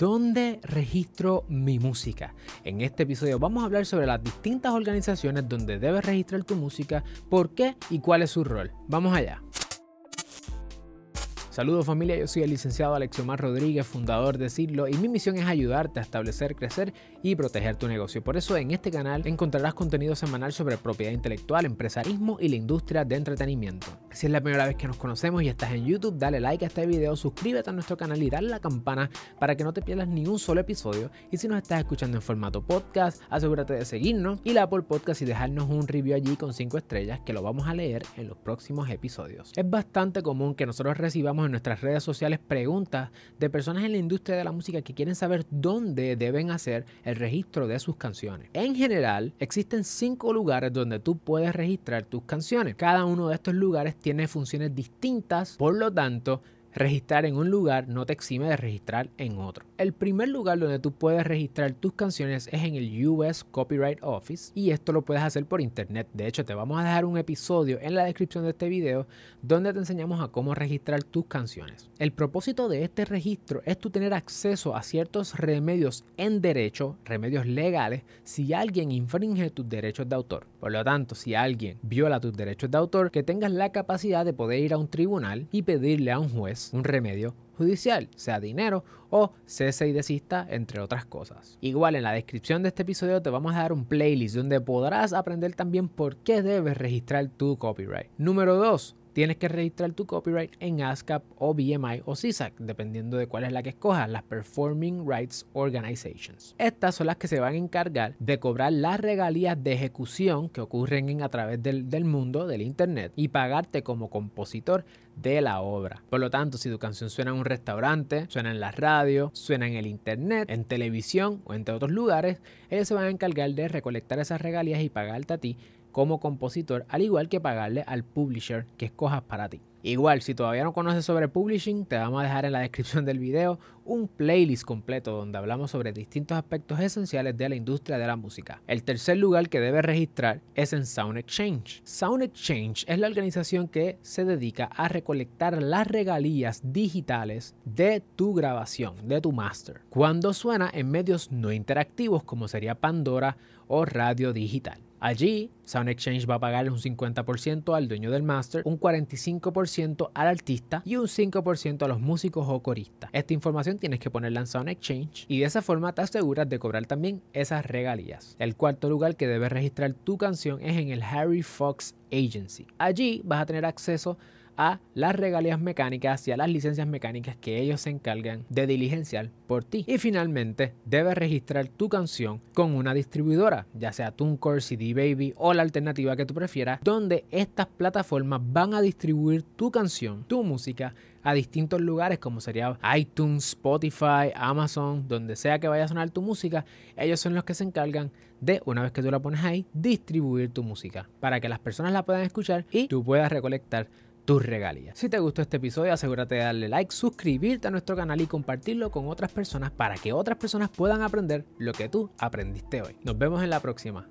¿Dónde registro mi música? En este episodio vamos a hablar sobre las distintas organizaciones donde debes registrar tu música, por qué y cuál es su rol. Vamos allá. Saludos familia, yo soy el licenciado Alexiomar Rodríguez, fundador de Siglo, y mi misión es ayudarte a establecer, crecer y proteger tu negocio. Por eso en este canal encontrarás contenido semanal sobre propiedad intelectual, empresarismo y la industria de entretenimiento. Si es la primera vez que nos conocemos y estás en YouTube, dale like a este video, suscríbete a nuestro canal y dale la campana para que no te pierdas ni un solo episodio. Y si nos estás escuchando en formato podcast, asegúrate de seguirnos y la Apple Podcast y dejarnos un review allí con 5 estrellas que lo vamos a leer en los próximos episodios. Es bastante común que nosotros recibamos en nuestras redes sociales preguntas de personas en la industria de la música que quieren saber dónde deben hacer el registro de sus canciones. En general, existen cinco lugares donde tú puedes registrar tus canciones. Cada uno de estos lugares tiene funciones distintas, por lo tanto, Registrar en un lugar no te exime de registrar en otro. El primer lugar donde tú puedes registrar tus canciones es en el US Copyright Office y esto lo puedes hacer por internet. De hecho, te vamos a dejar un episodio en la descripción de este video donde te enseñamos a cómo registrar tus canciones. El propósito de este registro es tú tener acceso a ciertos remedios en derecho, remedios legales, si alguien infringe tus derechos de autor. Por lo tanto, si alguien viola tus derechos de autor, que tengas la capacidad de poder ir a un tribunal y pedirle a un juez un remedio judicial, sea dinero o cese y desista, entre otras cosas. Igual en la descripción de este episodio te vamos a dar un playlist donde podrás aprender también por qué debes registrar tu copyright. Número 2 tienes que registrar tu copyright en ASCAP o BMI o CISAC, dependiendo de cuál es la que escojas, las Performing Rights Organizations. Estas son las que se van a encargar de cobrar las regalías de ejecución que ocurren en, a través del, del mundo, del Internet, y pagarte como compositor de la obra. Por lo tanto, si tu canción suena en un restaurante, suena en la radio, suena en el internet, en televisión o entre otros lugares, ellos se van a encargar de recolectar esas regalías y pagarte a ti como compositor, al igual que pagarle al publisher que escojas para ti. Igual, si todavía no conoces sobre publishing, te vamos a dejar en la descripción del video un playlist completo donde hablamos sobre distintos aspectos esenciales de la industria de la música. El tercer lugar que debes registrar es en Sound Exchange. Sound Exchange es la organización que se dedica a recolectar las regalías digitales de tu grabación, de tu master, cuando suena en medios no interactivos como sería Pandora o radio digital. Allí, Sound Exchange va a pagarle un 50% al dueño del master, un 45% al artista y un 5% a los músicos o coristas. Esta información tienes que ponerla en Sound Exchange y de esa forma te aseguras de cobrar también esas regalías. El cuarto lugar que debes registrar tu canción es en el Harry Fox Agency. Allí vas a tener acceso a las regalías mecánicas y a las licencias mecánicas que ellos se encargan de diligenciar por ti. Y finalmente, debes registrar tu canción con una distribuidora, ya sea TuneCore, CD Baby o la alternativa que tú prefieras, donde estas plataformas van a distribuir tu canción, tu música a distintos lugares como sería iTunes, Spotify, Amazon, donde sea que vaya a sonar tu música, ellos son los que se encargan de, una vez que tú la pones ahí, distribuir tu música para que las personas la puedan escuchar y tú puedas recolectar tus regalías. Si te gustó este episodio, asegúrate de darle like, suscribirte a nuestro canal y compartirlo con otras personas para que otras personas puedan aprender lo que tú aprendiste hoy. Nos vemos en la próxima.